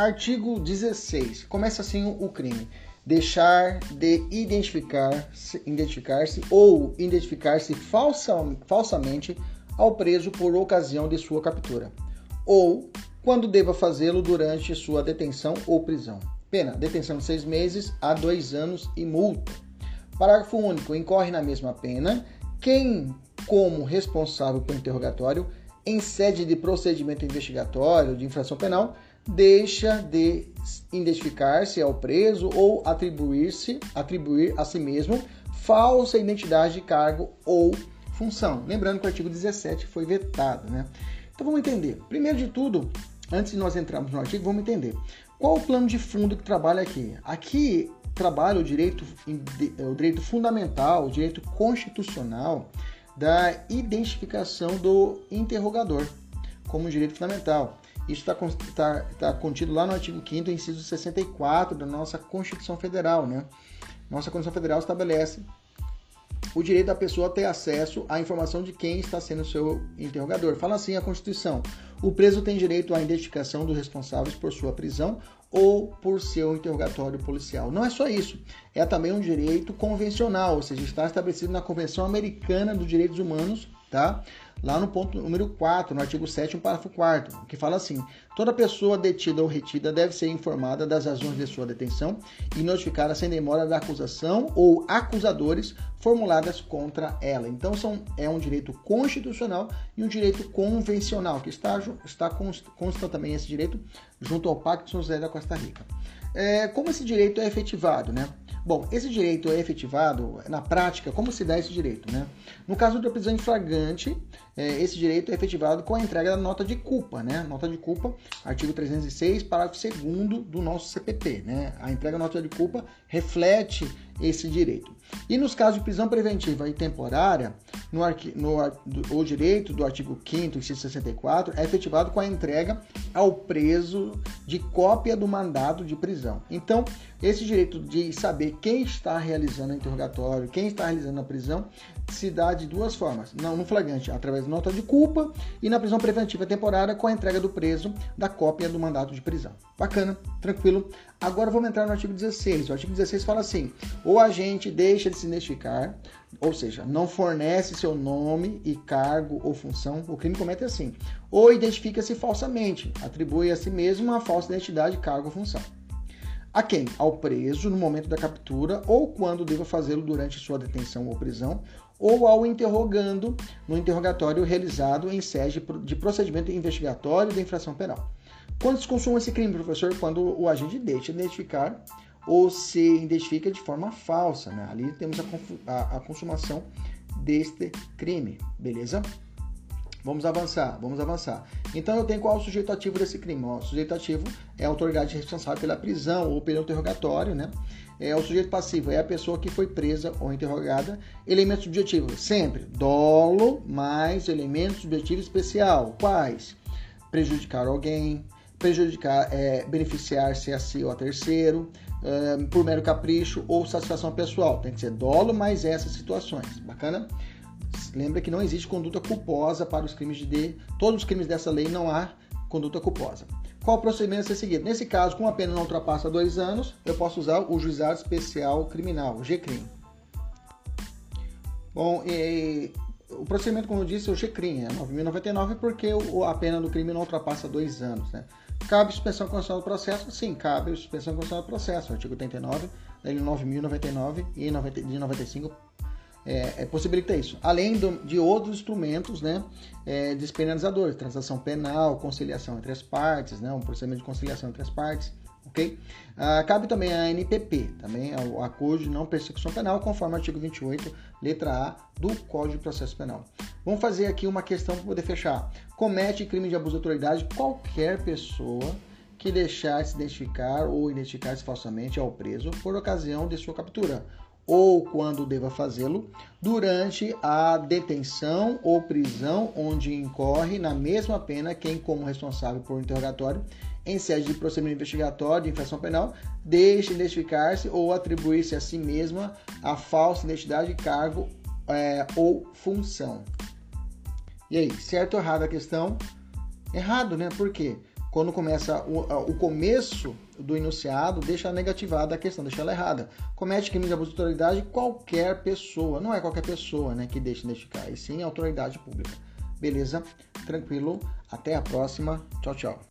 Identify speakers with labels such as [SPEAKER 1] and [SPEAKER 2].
[SPEAKER 1] Artigo 16. Começa assim o crime. Deixar de identificar-se identificar ou identificar-se falsa, falsamente ao preso por ocasião de sua captura, ou quando deva fazê-lo durante sua detenção ou prisão. Pena: detenção de seis meses a dois anos e multa. Parágrafo único. Incorre na mesma pena quem, como responsável por interrogatório, em sede de procedimento investigatório de infração penal, deixa de identificar-se ao preso ou atribuir-se, atribuir a si mesmo falsa identidade de cargo ou função. Lembrando que o artigo 17 foi vetado, né? Então vamos entender. Primeiro de tudo, antes de nós entrarmos no artigo, vamos entender qual o plano de fundo que trabalha aqui. Aqui trabalha o direito, o direito fundamental, o direito constitucional da identificação do interrogador como direito fundamental. Isso está tá, tá contido lá no artigo 5 inciso 64 da nossa Constituição Federal, né? Nossa Constituição Federal estabelece o direito da pessoa a ter acesso à informação de quem está sendo seu interrogador. Fala assim a Constituição: o preso tem direito à identificação dos responsáveis por sua prisão ou por seu interrogatório policial. Não é só isso, é também um direito convencional, ou seja, está estabelecido na Convenção Americana dos Direitos Humanos, tá? lá no ponto número 4, no artigo 7, parágrafo 4, que fala assim: toda pessoa detida ou retida deve ser informada das razões de sua detenção e notificada sem demora da acusação ou acusadores formuladas contra ela. Então, são, é um direito constitucional e um direito convencional, que está, está consta também esse direito junto ao Pacto de São José da Costa Rica. É, como esse direito é efetivado, né? Bom, esse direito é efetivado na prática, como se dá esse direito, né? No caso da prisão em flagrante, é, esse direito é efetivado com a entrega da nota de culpa, né? Nota de culpa, artigo 306, parágrafo 2 do nosso CPP, né? A entrega da nota de culpa reflete esse direito. E nos casos de prisão preventiva e temporária, no, no o direito do artigo 5º, inciso 64, é efetivado com a entrega ao preso de cópia do mandado de prisão. Então, esse direito de saber quem está realizando o interrogatório, quem está realizando a prisão, se dá de duas formas. Não no flagrante, através de nota de culpa, e na prisão preventiva temporária, com a entrega do preso da cópia do mandato de prisão. Bacana, tranquilo. Agora vamos entrar no artigo 16. O artigo 16 fala assim: o agente deixa de se identificar, ou seja, não fornece seu nome e cargo ou função, o crime comete assim, ou identifica-se falsamente, atribui a si mesmo uma falsa identidade, cargo ou função. A quem? Ao preso no momento da captura ou quando deva fazê-lo durante sua detenção ou prisão, ou ao interrogando no interrogatório realizado em sede de procedimento investigatório de infração penal. Quando se consuma esse crime, professor? Quando o agente deixa de identificar ou se identifica de forma falsa. Né? Ali temos a, a, a consumação deste crime, beleza? Vamos avançar, vamos avançar. Então eu tenho qual o sujeito ativo desse crime? o sujeito ativo é a autoridade responsável pela prisão ou pelo interrogatório, né? É o sujeito passivo é a pessoa que foi presa ou interrogada. Elemento subjetivo, sempre dolo mais elemento subjetivo especial. Quais? Prejudicar alguém, prejudicar, é, beneficiar-se a si ou a terceiro, é, por mero capricho ou satisfação pessoal. Tem que ser dolo mais essas situações. Bacana? Lembra que não existe conduta culposa para os crimes de. Todos os crimes dessa lei não há conduta culposa. Qual o procedimento a ser seguido? Nesse caso, como a pena não ultrapassa dois anos, eu posso usar o juizado especial criminal, o GCRIM. Bom, e, o procedimento, como eu disse, é o GCRIM, é 9.099, porque a pena do crime não ultrapassa dois anos. Né? Cabe suspensão condicional do processo? Sim, cabe suspensão condicional do processo. Artigo 89, lei 9.099 e 90, de 95 é, é, possibilita isso. Além do, de outros instrumentos né, é, despenalizadores, transação penal, conciliação entre as partes, né, um procedimento de conciliação entre as partes, ok? Ah, cabe também a NPP, também a acordo de não persecução penal, conforme o artigo 28, letra A do Código de Processo Penal. Vamos fazer aqui uma questão para poder fechar. Comete crime de abuso de autoridade qualquer pessoa que deixar se identificar ou identificar-se falsamente ao preso por ocasião de sua captura ou quando deva fazê-lo, durante a detenção ou prisão onde incorre na mesma pena quem, como responsável por interrogatório, em sede de procedimento investigatório de infração penal, deixe identificar-se ou atribuir-se a si mesma a falsa identidade, cargo é, ou função. E aí, certo ou errado a questão? Errado, né? Por quê? Quando começa o, o começo do enunciado, deixa negativada a questão, deixa ela errada. Comete crime de abuso de autoridade qualquer pessoa, não é qualquer pessoa né, que deixa identificar, e sim autoridade pública. Beleza? Tranquilo? Até a próxima. Tchau, tchau.